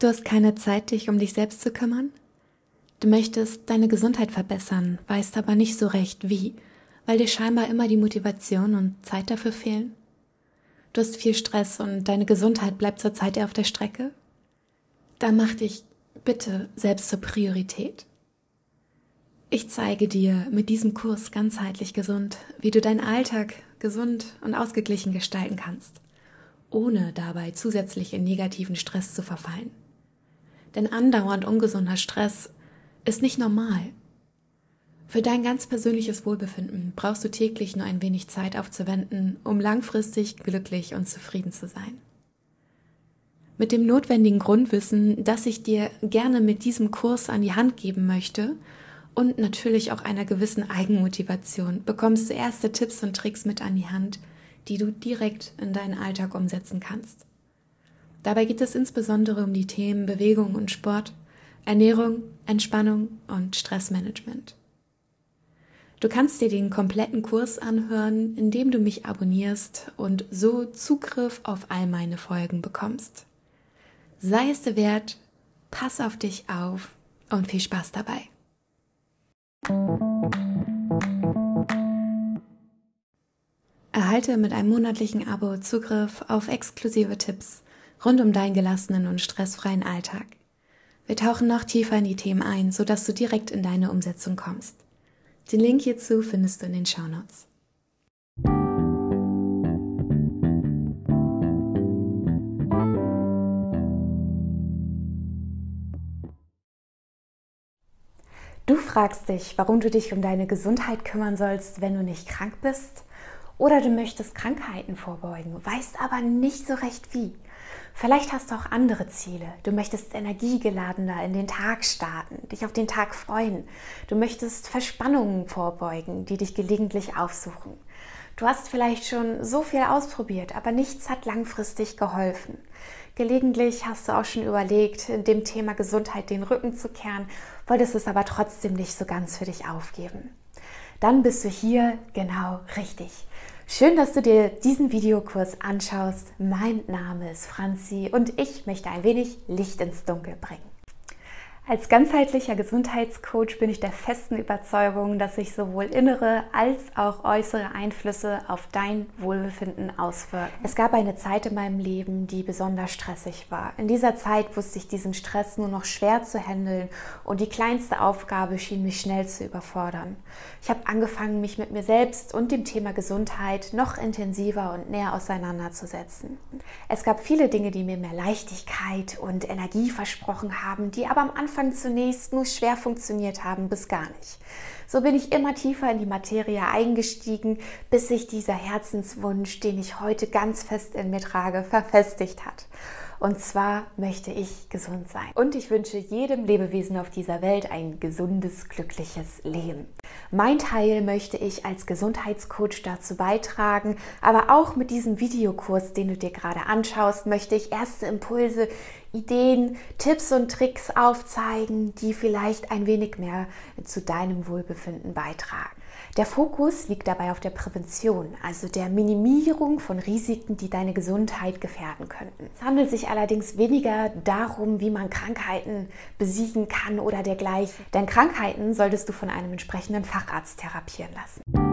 Du hast keine Zeit, dich um dich selbst zu kümmern? Du möchtest deine Gesundheit verbessern, weißt aber nicht so recht wie, weil dir scheinbar immer die Motivation und Zeit dafür fehlen? Du hast viel Stress und deine Gesundheit bleibt zurzeit eher auf der Strecke? Dann mach dich bitte selbst zur Priorität. Ich zeige dir mit diesem Kurs ganzheitlich gesund, wie du deinen Alltag gesund und ausgeglichen gestalten kannst, ohne dabei zusätzlich in negativen Stress zu verfallen. Denn andauernd ungesunder Stress ist nicht normal. Für dein ganz persönliches Wohlbefinden brauchst du täglich nur ein wenig Zeit aufzuwenden, um langfristig glücklich und zufrieden zu sein. Mit dem notwendigen Grundwissen, das ich dir gerne mit diesem Kurs an die Hand geben möchte, und natürlich auch einer gewissen Eigenmotivation bekommst du erste Tipps und Tricks mit an die Hand, die du direkt in deinen Alltag umsetzen kannst. Dabei geht es insbesondere um die Themen Bewegung und Sport, Ernährung, Entspannung und Stressmanagement. Du kannst dir den kompletten Kurs anhören, indem du mich abonnierst und so Zugriff auf all meine Folgen bekommst. Sei es dir wert, pass auf dich auf und viel Spaß dabei. Erhalte mit einem monatlichen Abo Zugriff auf exklusive Tipps rund um deinen gelassenen und stressfreien Alltag. Wir tauchen noch tiefer in die Themen ein, sodass du direkt in deine Umsetzung kommst. Den Link hierzu findest du in den Shownotes. Du fragst dich, warum du dich um deine Gesundheit kümmern sollst, wenn du nicht krank bist? Oder du möchtest Krankheiten vorbeugen, weißt aber nicht so recht wie. Vielleicht hast du auch andere Ziele. Du möchtest energiegeladener in den Tag starten, dich auf den Tag freuen. Du möchtest Verspannungen vorbeugen, die dich gelegentlich aufsuchen. Du hast vielleicht schon so viel ausprobiert, aber nichts hat langfristig geholfen. Gelegentlich hast du auch schon überlegt, dem Thema Gesundheit den Rücken zu kehren, wolltest es aber trotzdem nicht so ganz für dich aufgeben. Dann bist du hier genau richtig. Schön, dass du dir diesen Videokurs anschaust. Mein Name ist Franzi und ich möchte ein wenig Licht ins Dunkel bringen. Als ganzheitlicher Gesundheitscoach bin ich der festen Überzeugung, dass sich sowohl innere als auch äußere Einflüsse auf dein Wohlbefinden auswirken. Es gab eine Zeit in meinem Leben, die besonders stressig war. In dieser Zeit wusste ich diesen Stress nur noch schwer zu handeln und die kleinste Aufgabe schien mich schnell zu überfordern. Ich habe angefangen, mich mit mir selbst und dem Thema Gesundheit noch intensiver und näher auseinanderzusetzen. Es gab viele Dinge, die mir mehr Leichtigkeit und Energie versprochen haben, die aber am Anfang Anfang zunächst nur schwer funktioniert haben bis gar nicht. So bin ich immer tiefer in die Materie eingestiegen, bis sich dieser Herzenswunsch, den ich heute ganz fest in mir trage, verfestigt hat. Und zwar möchte ich gesund sein. Und ich wünsche jedem Lebewesen auf dieser Welt ein gesundes, glückliches Leben. Mein Teil möchte ich als Gesundheitscoach dazu beitragen, aber auch mit diesem Videokurs, den du dir gerade anschaust, möchte ich erste Impulse, Ideen, Tipps und Tricks aufzeigen, die vielleicht ein wenig mehr zu deinem Wohlbefinden beitragen. Der Fokus liegt dabei auf der Prävention, also der Minimierung von Risiken, die deine Gesundheit gefährden könnten. Es handelt sich allerdings weniger darum, wie man Krankheiten besiegen kann oder dergleichen, denn Krankheiten solltest du von einem entsprechenden Facharzt therapieren lassen.